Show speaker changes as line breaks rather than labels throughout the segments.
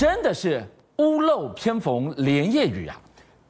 真的是屋漏偏逢连夜雨啊！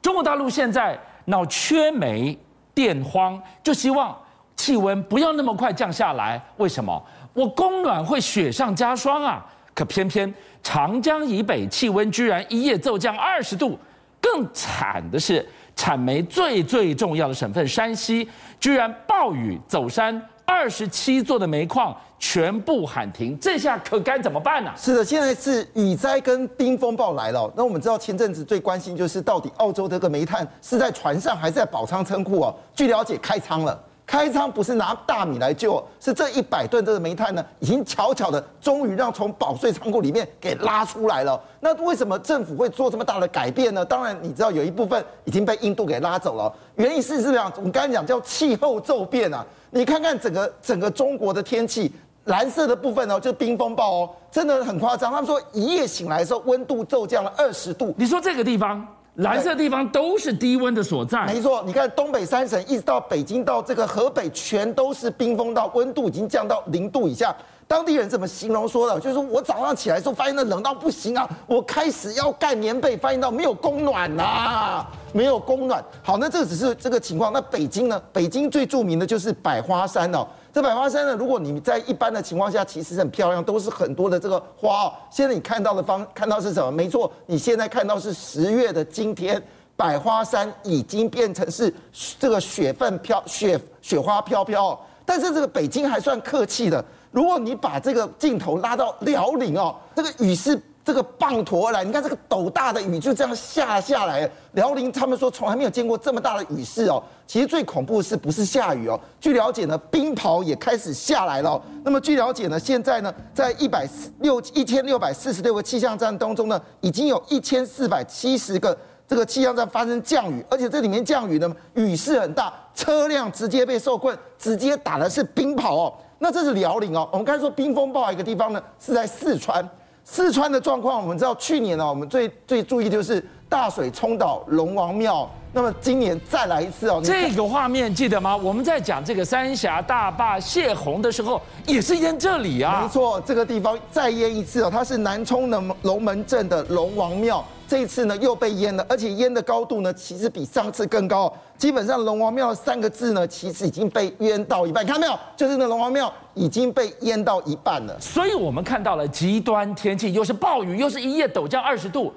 中国大陆现在闹缺煤电荒，就希望气温不要那么快降下来。为什么？我供暖会雪上加霜啊！可偏偏长江以北气温居然一夜骤降二十度，更惨的是产煤最最重要的省份山西，居然暴雨走山。二十七座的煤矿全部喊停，这下可该怎么办呢、
是的，现在是雨灾跟冰风暴来了。那我们知道前阵子最关心就是到底澳洲这个煤炭是在船上还是在宝仓仓库哦？据了解开仓了。开仓不是拿大米来救，是这一百吨这个煤炭呢，已经悄悄的，终于让从保税仓库里面给拉出来了。那为什么政府会做这么大的改变呢？当然，你知道有一部分已经被印度给拉走了，原因是这样，我们刚才讲叫气候骤变啊。你看看整个整个中国的天气，蓝色的部分哦，就是冰风暴哦，真的很夸张。他们说一夜醒来的时候，温度骤降了二十度。
你说这个地方？蓝色地方都是低温的所在，
没错。你看东北三省，一直到北京到这个河北，全都是冰封到温度已经降到零度以下。当地人怎么形容说的？就是说我早上起来的时候，发现那冷到不行啊！我开始要盖棉被，发现到没有供暖呐、啊，没有供暖。好，那这个只是这个情况。那北京呢？北京最著名的就是百花山哦。这百花山呢，如果你在一般的情况下，其实很漂亮，都是很多的这个花哦。现在你看到的方看到是什么？没错，你现在看到是十月的今天，百花山已经变成是这个雪份飘雪雪花飘飘哦。但是这个北京还算客气的，如果你把这个镜头拉到辽宁哦，这个雨是。这个滂沱而来，你看这个斗大的雨就这样下下来。辽宁他们说从来没有见过这么大的雨势哦。其实最恐怖的是不是下雨哦？据了解呢，冰雹也开始下来了。那么据了解呢，现在呢，在一百六一千六百四十六个气象站当中呢，已经有一千四百七十个这个气象站发生降雨，而且这里面降雨呢，雨势很大，车辆直接被受困，直接打的是冰雹哦。那这是辽宁哦。我们刚才说冰风暴一个地方呢，是在四川。四川的状况，我们知道去年呢，我们最最注意就是大水冲倒龙王庙。那么今年再来一次哦，
这个画面记得吗？我们在讲这个三峡大坝泄洪的时候，也是淹这里啊。
没错，这个地方再淹一次哦，它是南充的龙门镇的龙王庙。这一次呢又被淹了，而且淹的高度呢其实比上次更高。基本上龙王庙三个字呢其实已经被淹到一半，看到没有？就是那龙王庙已经被淹到一半了。
所以我们看到了极端天气，又是暴雨，又是一夜陡降二十度，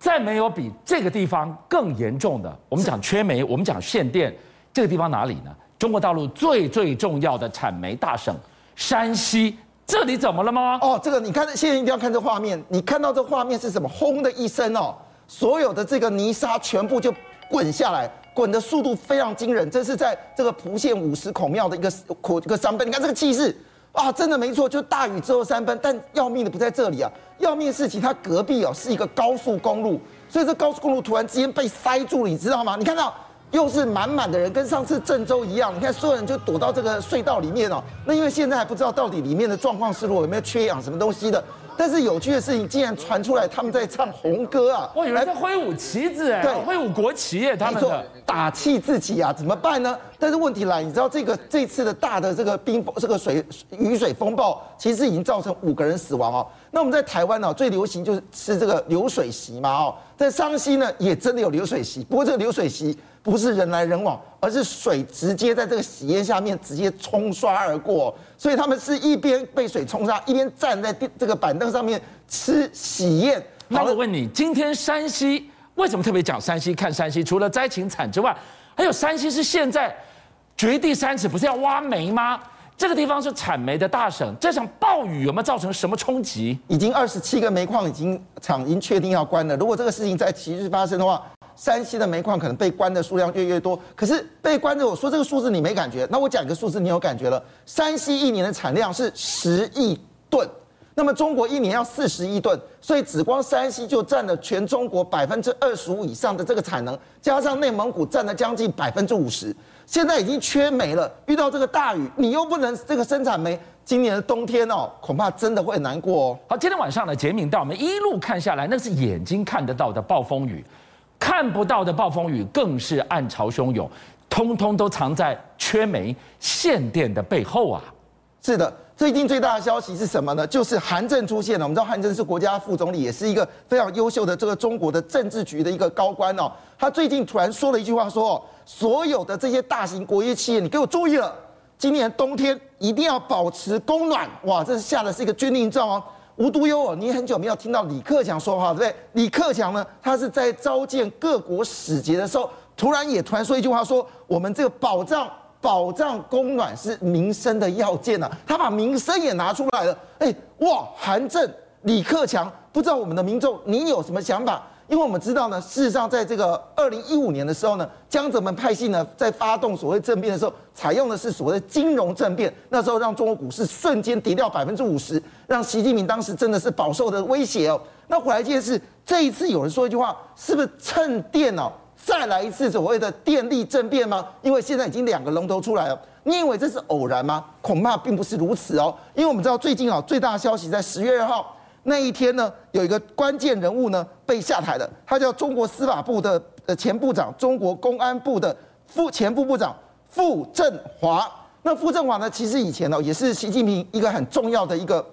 再没有比这个地方更严重的。我们讲缺煤，我们讲限电，这个地方哪里呢？中国大陆最最重要的产煤大省山西。这里怎么了吗？
哦，这个你看，现在一定要看这画面。你看到这画面是什么？轰的一声哦，所有的这个泥沙全部就滚下来，滚的速度非常惊人。这是在这个蒲县五十孔庙的一个口一个山崩。你看这个气势啊，真的没错，就大雨之后三分。但要命的不在这里啊，要命的事情，它隔壁哦是一个高速公路，所以这高速公路突然之间被塞住了，你知道吗？你看到？又是满满的人，跟上次郑州一样。你看，所有人就躲到这个隧道里面哦。那因为现在还不知道到底里面的状况是如何，有没有缺氧什么东西的。但是有趣的事情竟然传出来，他们在唱红歌啊！
我以为在挥舞旗子哎，对，挥舞国旗耶，他们的
打气自己啊，怎么办呢？但是问题来，你知道这个这次的大的这个冰这个水雨水风暴，其实已经造成五个人死亡哦。那我们在台湾呢，最流行就是吃这个流水席嘛哦，在山西呢也真的有流水席，不过这个流水席。不是人来人往，而是水直接在这个喜宴下面直接冲刷而过，所以他们是一边被水冲刷，一边站在这个板凳上面吃喜宴。
那我问你，今天山西为什么特别讲山西？看山西，除了灾情惨之外，还有山西是现在掘地三尺，不是要挖煤吗？这个地方是产煤的大省，这场暴雨有没有造成什么冲击？
已经二十七个煤矿已经厂已经确定要关了。如果这个事情在七日发生的话，山西的煤矿可能被关的数量越越多，可是被关的，我说这个数字你没感觉，那我讲一个数字你有感觉了。山西一年的产量是十亿吨，那么中国一年要四十亿吨，所以只光山西就占了全中国百分之二十五以上的这个产能，加上内蒙古占了将近百分之五十，现在已经缺煤了。遇到这个大雨，你又不能这个生产煤，今年的冬天哦，恐怕真的会难过哦。
好，今天晚上呢，杰明带我们一路看下来，那是眼睛看得到的暴风雨。看不到的暴风雨更是暗潮汹涌，通通都藏在缺煤限电的背后啊！
是的，最近最大的消息是什么呢？就是韩正出现了。我们知道韩正是国家副总理，也是一个非常优秀的这个中国的政治局的一个高官哦。他最近突然说了一句话，说：“所有的这些大型国业企业，你给我注意了，今年冬天一定要保持供暖。”哇，这是下的是一个军令状哦。无独有偶，你很久没有听到李克强说话，对不对？李克强呢，他是在召见各国使节的时候，突然也突然说一句话，说：“我们这个保障。”保障供暖是民生的要件啊，他把民生也拿出来了。哎，哇，韩正、李克强，不知道我们的民众你有什么想法？因为我们知道呢，事实上在这个二零一五年的时候呢，江泽民派系呢在发动所谓政变的时候，采用的是所谓的金融政变，那时候让中国股市瞬间跌掉百分之五十，让习近平当时真的是饱受的威胁哦。那回来这件事，这一次有人说一句话，是不是趁电脑？再来一次所谓的电力政变吗？因为现在已经两个龙头出来了，你以为这是偶然吗？恐怕并不是如此哦。因为我们知道最近啊，最大的消息在十月二号那一天呢，有一个关键人物呢被下台的，他叫中国司法部的呃前部长，中国公安部的副前副部长傅政华。那傅政华呢，其实以前呢也是习近平一个很重要的一个，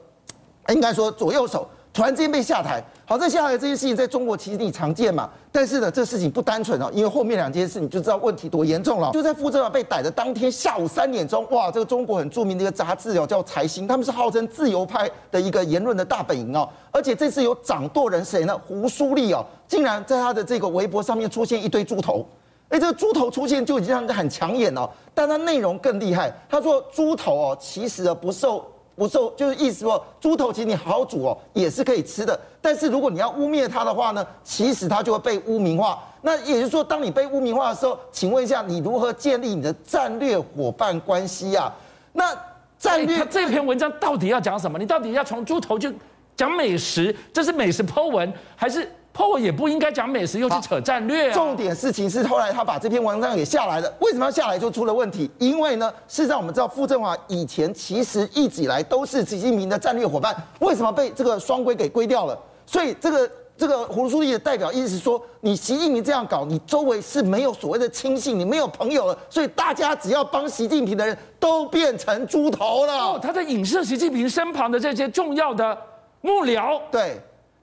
应该说左右手。突然之间被下台，好，在下台这件事情在中国其实你常见嘛，但是呢，这事情不单纯哦，因为后面两件事你就知道问题多严重了。就在傅政华被逮的当天下午三点钟，哇，这个中国很著名的一个杂志哦，叫财新，他们是号称自由派的一个言论的大本营哦，而且这次有掌舵人谁呢？胡舒立哦，竟然在他的这个微博上面出现一堆猪头，哎，这个猪头出现就已经让人很抢眼哦，但他内容更厉害，他说猪头哦，其实不受。不受就是意思说，猪头其实你好好煮哦，也是可以吃的。但是如果你要污蔑它的话呢，其实它就会被污名化。那也就是说，当你被污名化的时候，请问一下，你如何建立你的战略伙伴关系啊？那战略，他
这篇文章到底要讲什么？你到底要从猪头就讲美食？这是美食 Po 文还是？后也不应该讲美食，又去扯战略啊。
重点事情是后来他把这篇文章给下来了，为什么要下来就出了问题？因为呢，事实上我们知道傅政华以前其实一直以来都是习近平的战略伙伴，为什么被这个双规给归掉了？所以这个这个胡书记的代表意思是说，你习近平这样搞，你周围是没有所谓的亲信，你没有朋友了，所以大家只要帮习近平的人都变成猪头了。哦，
他在影射习近平身旁的这些重要的幕僚。
对。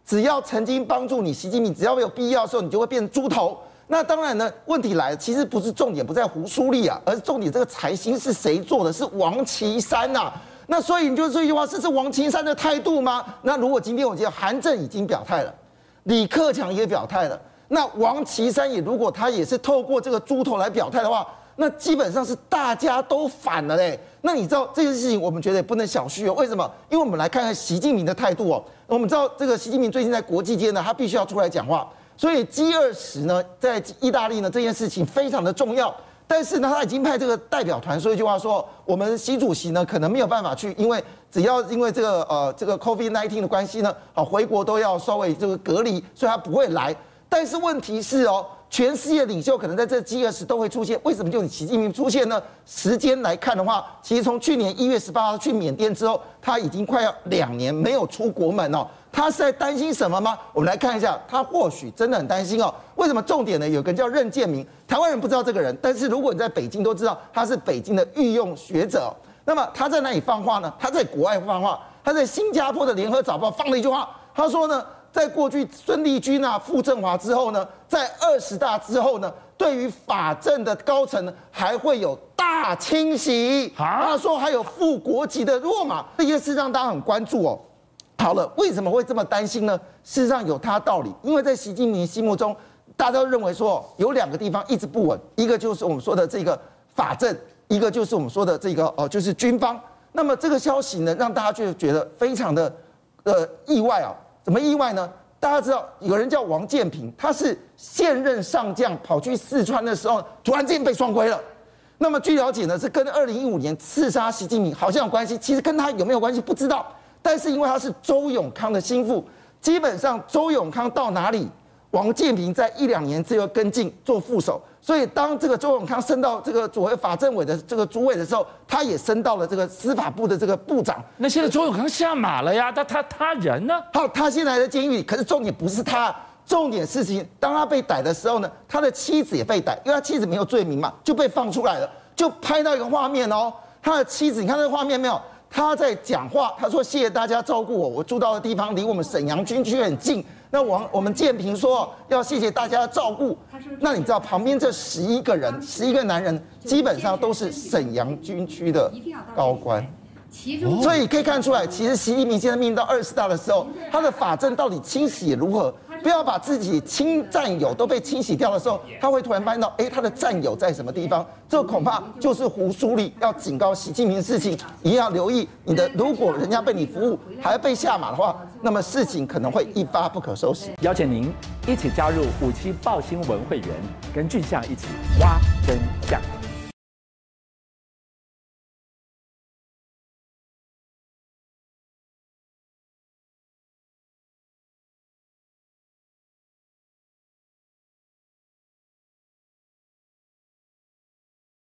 只要曾经帮助你，习近平，只要有必要的时候，你就会变猪头。那当然呢，问题来了，其实不是重点不在胡舒立啊，而是重点这个财星是谁做的？是王岐山呐。那所以你就这句话，这是王岐山的态度吗？那如果今天我觉得韩正已经表态了，李克强也表态了，那王岐山也如果他也是透过这个猪头来表态的话，那基本上是大家都反了嘞。那你知道这件事情，我们觉得也不能小觑哦。为什么？因为我们来看看习近平的态度哦。我们知道这个习近平最近在国际间呢，他必须要出来讲话。所以 G 二十呢，在意大利呢，这件事情非常的重要。但是呢，他已经派这个代表团说一句话说，我们习主席呢可能没有办法去，因为只要因为这个呃这个 COVID nineteen 的关系呢，啊回国都要稍微这个隔离，所以他不会来。但是问题是哦。全世界领袖可能在这 G20 都会出现，为什么就你习近平出现呢？时间来看的话，其实从去年一月十八号去缅甸之后，他已经快要两年没有出国门哦。他是在担心什么吗？我们来看一下，他或许真的很担心哦。为什么？重点呢？有个叫任建明，台湾人不知道这个人，但是如果你在北京都知道他是北京的御用学者。那么他在哪里放话呢？他在国外放话，他在新加坡的联合早报放了一句话，他说呢。在过去孙立军啊、傅政华之后呢，在二十大之后呢，对于法政的高层还会有大清洗。他说还有副国级的落马，这些事让大家很关注哦。好了，为什么会这么担心呢？事实上有他道理，因为在习近平心目中，大家都认为说有两个地方一直不稳，一个就是我们说的这个法政，一个就是我们说的这个哦，就是军方。那么这个消息呢，让大家就觉得非常的呃意外啊。怎么意外呢？大家知道有人叫王建平，他是现任上将，跑去四川的时候，突然间被双规了。那么据了解呢，是跟二零一五年刺杀习近平好像有关系，其实跟他有没有关系不知道。但是因为他是周永康的心腹，基本上周永康到哪里，王建平在一两年之后跟进做副手。所以，当这个周永康升到这个所谓法政委的这个主委的时候，他也升到了这个司法部的这个部长。
那现在周永康下马了呀？他他他人呢？
好，他现在还在监狱里。可是重点不是他，重点事情，当他被逮的时候呢，他的妻子也被逮，因为他妻子没有罪名嘛，就被放出来了。就拍到一个画面哦，他的妻子，你看那个画面没有？他在讲话，他说谢谢大家照顾我，我住到的地方离我们沈阳军区很近。那王我们建平说要谢谢大家的照顾，那你知道旁边这十一个人，十一个男人基本上都是沈阳军区的高官，所以可以看出来，其实习近平现在面临到二十大的时候，他的法政到底清洗如何？不要把自己亲战友都被清洗掉的时候，他会突然发现到，哎，他的战友在什么地方？这恐怕就是胡舒立要警告习近平的事情，一定要留意你的。如果人家被你服务还要被下马的话，那么事情可能会一发不可收拾。
邀请您一起加入五七报新闻会员，跟俊相一起挖真相。